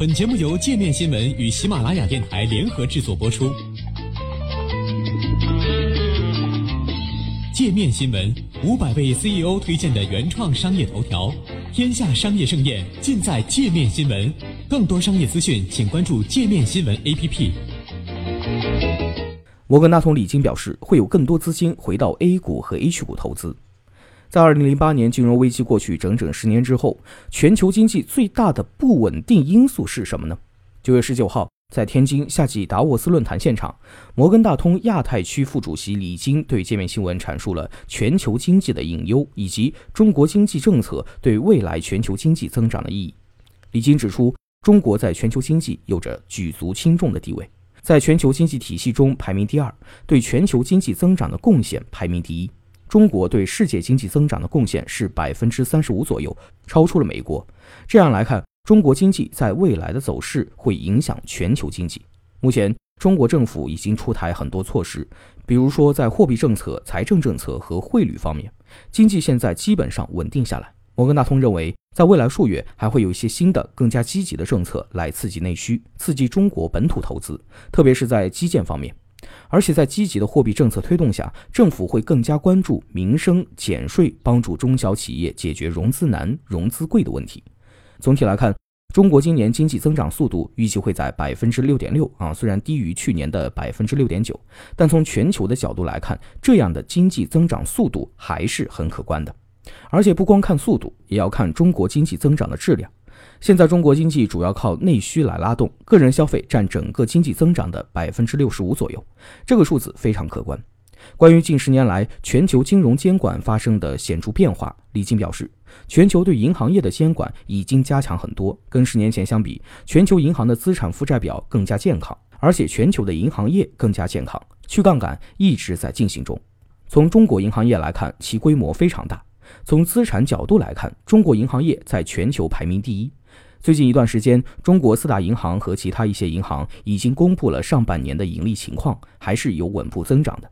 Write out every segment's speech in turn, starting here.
本节目由界面新闻与喜马拉雅电台联合制作播出。界面新闻五百位 CEO 推荐的原创商业头条，天下商业盛宴尽在界面新闻。更多商业资讯，请关注界面新闻 APP。摩根大通李金表示，会有更多资金回到 A 股和 H 股投资。在二零零八年金融危机过去整整十年之后，全球经济最大的不稳定因素是什么呢？九月十九号，在天津夏季达沃斯论坛现场，摩根大通亚太区副主席李金对界面新闻阐述了全球经济的隐忧以及中国经济政策对未来全球经济增长的意义。李金指出，中国在全球经济有着举足轻重的地位，在全球经济体系中排名第二，对全球经济增长的贡献排名第一。中国对世界经济增长的贡献是百分之三十五左右，超出了美国。这样来看，中国经济在未来的走势会影响全球经济。目前，中国政府已经出台很多措施，比如说在货币政策、财政政策和汇率方面，经济现在基本上稳定下来。摩根大通认为，在未来数月还会有一些新的、更加积极的政策来刺激内需，刺激中国本土投资，特别是在基建方面。而且在积极的货币政策推动下，政府会更加关注民生、减税，帮助中小企业解决融资难、融资贵的问题。总体来看，中国今年经济增长速度预计会在百分之六点六啊，虽然低于去年的百分之六点九，但从全球的角度来看，这样的经济增长速度还是很可观的。而且不光看速度，也要看中国经济增长的质量。现在中国经济主要靠内需来拉动，个人消费占整个经济增长的百分之六十五左右，这个数字非常可观。关于近十年来全球金融监管发生的显著变化，李静表示，全球对银行业的监管已经加强很多，跟十年前相比，全球银行的资产负债表更加健康，而且全球的银行业更加健康，去杠杆一直在进行中。从中国银行业来看，其规模非常大。从资产角度来看，中国银行业在全球排名第一。最近一段时间，中国四大银行和其他一些银行已经公布了上半年的盈利情况，还是有稳步增长的。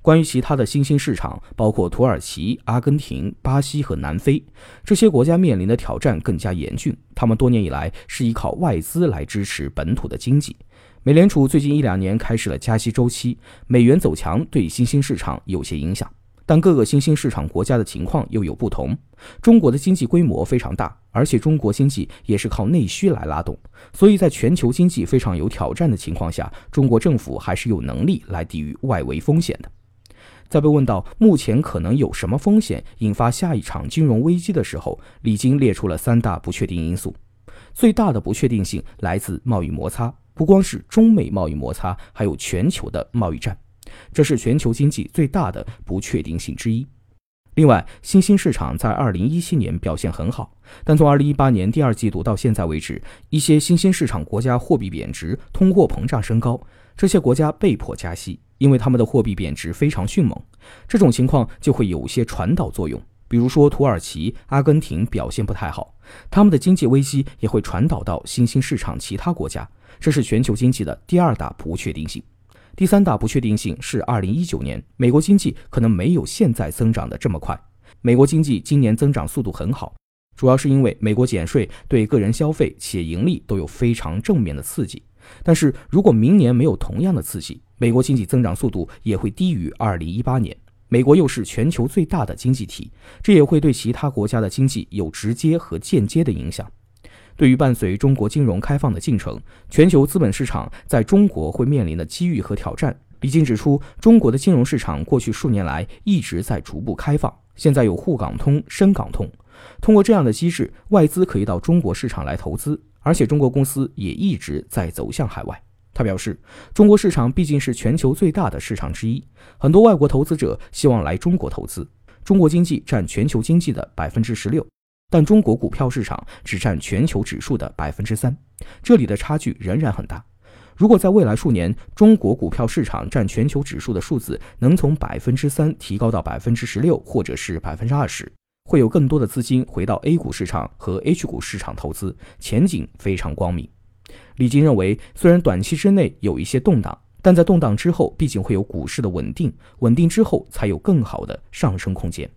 关于其他的新兴市场，包括土耳其、阿根廷、巴西和南非，这些国家面临的挑战更加严峻。他们多年以来是依靠外资来支持本土的经济。美联储最近一两年开始了加息周期，美元走强对新兴市场有些影响。但各个新兴市场国家的情况又有不同。中国的经济规模非常大，而且中国经济也是靠内需来拉动，所以在全球经济非常有挑战的情况下，中国政府还是有能力来抵御外围风险的。在被问到目前可能有什么风险引发下一场金融危机的时候，李金列出了三大不确定因素。最大的不确定性来自贸易摩擦，不光是中美贸易摩擦，还有全球的贸易战。这是全球经济最大的不确定性之一。另外，新兴市场在2017年表现很好，但从2018年第二季度到现在为止，一些新兴市场国家货币贬值，通货膨胀升高，这些国家被迫加息，因为他们的货币贬值非常迅猛。这种情况就会有些传导作用，比如说土耳其、阿根廷表现不太好，他们的经济危机也会传导到新兴市场其他国家，这是全球经济的第二大不确定性。第三大不确定性是，二零一九年美国经济可能没有现在增长的这么快。美国经济今年增长速度很好，主要是因为美国减税对个人消费、企业盈利都有非常正面的刺激。但是如果明年没有同样的刺激，美国经济增长速度也会低于二零一八年。美国又是全球最大的经济体，这也会对其他国家的经济有直接和间接的影响。对于伴随中国金融开放的进程，全球资本市场在中国会面临的机遇和挑战，李静指出，中国的金融市场过去数年来一直在逐步开放，现在有沪港通、深港通，通过这样的机制，外资可以到中国市场来投资，而且中国公司也一直在走向海外。他表示，中国市场毕竟是全球最大的市场之一，很多外国投资者希望来中国投资。中国经济占全球经济的百分之十六。但中国股票市场只占全球指数的百分之三，这里的差距仍然很大。如果在未来数年，中国股票市场占全球指数的数字能从百分之三提高到百分之十六，或者是百分之二十，会有更多的资金回到 A 股市场和 H 股市场投资，前景非常光明。李金认为，虽然短期之内有一些动荡，但在动荡之后，毕竟会有股市的稳定，稳定之后才有更好的上升空间。